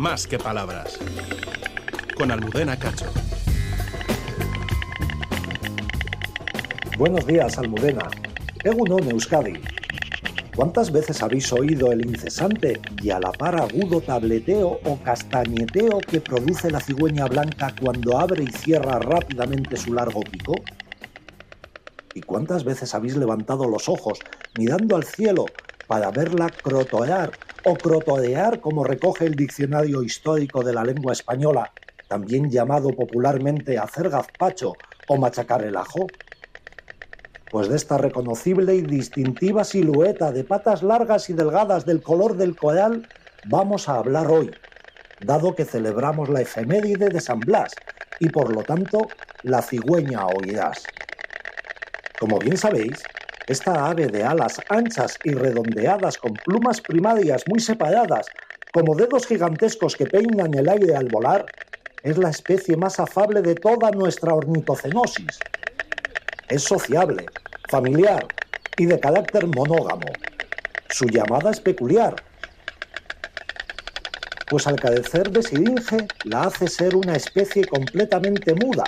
más que palabras. Con Almudena Cacho. Buenos días, Almudena. Egunon, Euskadi. ¿Cuántas veces habéis oído el incesante y a la par agudo tableteo o castañeteo que produce la cigüeña blanca cuando abre y cierra rápidamente su largo pico? ¿Y cuántas veces habéis levantado los ojos mirando al cielo para verla crotoear o crotodear como recoge el diccionario histórico de la lengua española, también llamado popularmente hacer gazpacho o machacar el ajo? Pues de esta reconocible y distintiva silueta de patas largas y delgadas del color del coral vamos a hablar hoy, dado que celebramos la efeméride de San Blas y por lo tanto la cigüeña oirás. Como bien sabéis, esta ave de alas anchas y redondeadas con plumas primarias muy separadas, como dedos gigantescos que peinan el aire al volar, es la especie más afable de toda nuestra ornitocenosis. Es sociable, familiar y de carácter monógamo. Su llamada es peculiar, pues al carecer de siringe la hace ser una especie completamente muda.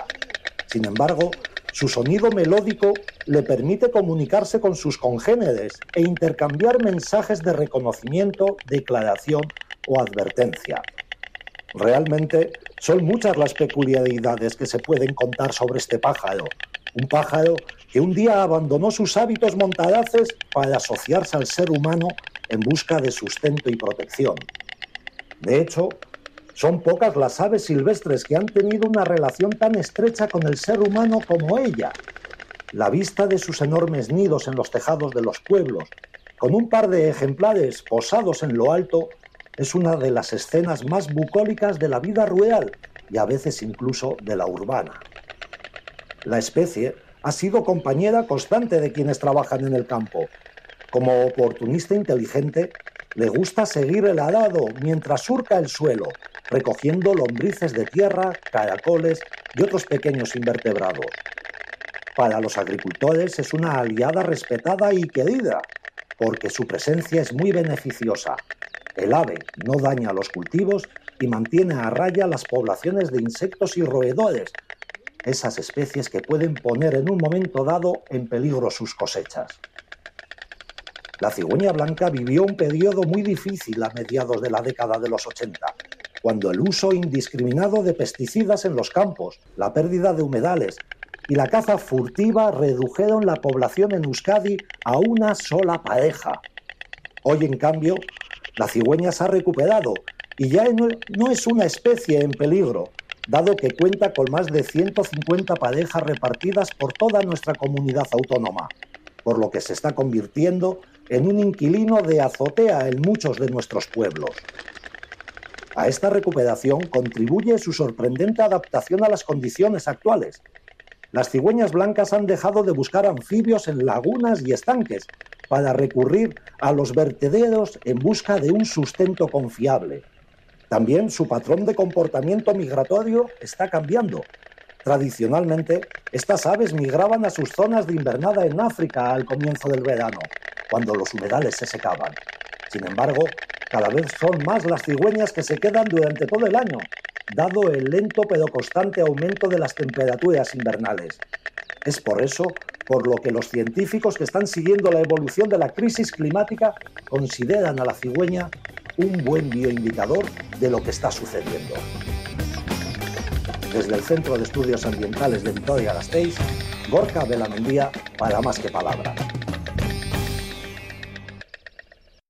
Sin embargo, su sonido melódico le permite comunicarse con sus congéneres e intercambiar mensajes de reconocimiento, declaración o advertencia. Realmente son muchas las peculiaridades que se pueden contar sobre este pájaro, un pájaro que un día abandonó sus hábitos montaraces para asociarse al ser humano en busca de sustento y protección. De hecho, son pocas las aves silvestres que han tenido una relación tan estrecha con el ser humano como ella. La vista de sus enormes nidos en los tejados de los pueblos, con un par de ejemplares posados en lo alto, es una de las escenas más bucólicas de la vida rural y a veces incluso de la urbana. La especie ha sido compañera constante de quienes trabajan en el campo. Como oportunista inteligente, le gusta seguir el arado mientras surca el suelo, recogiendo lombrices de tierra, caracoles y otros pequeños invertebrados. Para los agricultores es una aliada respetada y querida, porque su presencia es muy beneficiosa. El ave no daña los cultivos y mantiene a raya las poblaciones de insectos y roedores, esas especies que pueden poner en un momento dado en peligro sus cosechas. La cigüeña blanca vivió un periodo muy difícil a mediados de la década de los 80, cuando el uso indiscriminado de pesticidas en los campos, la pérdida de humedales y la caza furtiva redujeron la población en Euskadi a una sola pareja. Hoy, en cambio, la cigüeña se ha recuperado y ya no es una especie en peligro, dado que cuenta con más de 150 parejas repartidas por toda nuestra comunidad autónoma, por lo que se está convirtiendo en un inquilino de azotea en muchos de nuestros pueblos. A esta recuperación contribuye su sorprendente adaptación a las condiciones actuales. Las cigüeñas blancas han dejado de buscar anfibios en lagunas y estanques para recurrir a los vertederos en busca de un sustento confiable. También su patrón de comportamiento migratorio está cambiando. Tradicionalmente, estas aves migraban a sus zonas de invernada en África al comienzo del verano, cuando los humedales se secaban. Sin embargo, cada vez son más las cigüeñas que se quedan durante todo el año, dado el lento pero constante aumento de las temperaturas invernales. Es por eso por lo que los científicos que están siguiendo la evolución de la crisis climática consideran a la cigüeña un buen bioindicador de lo que está sucediendo. Desde el Centro de Estudios Ambientales de Vitoria-Gasteiz, Gorka Belamendía para Más que Palabra.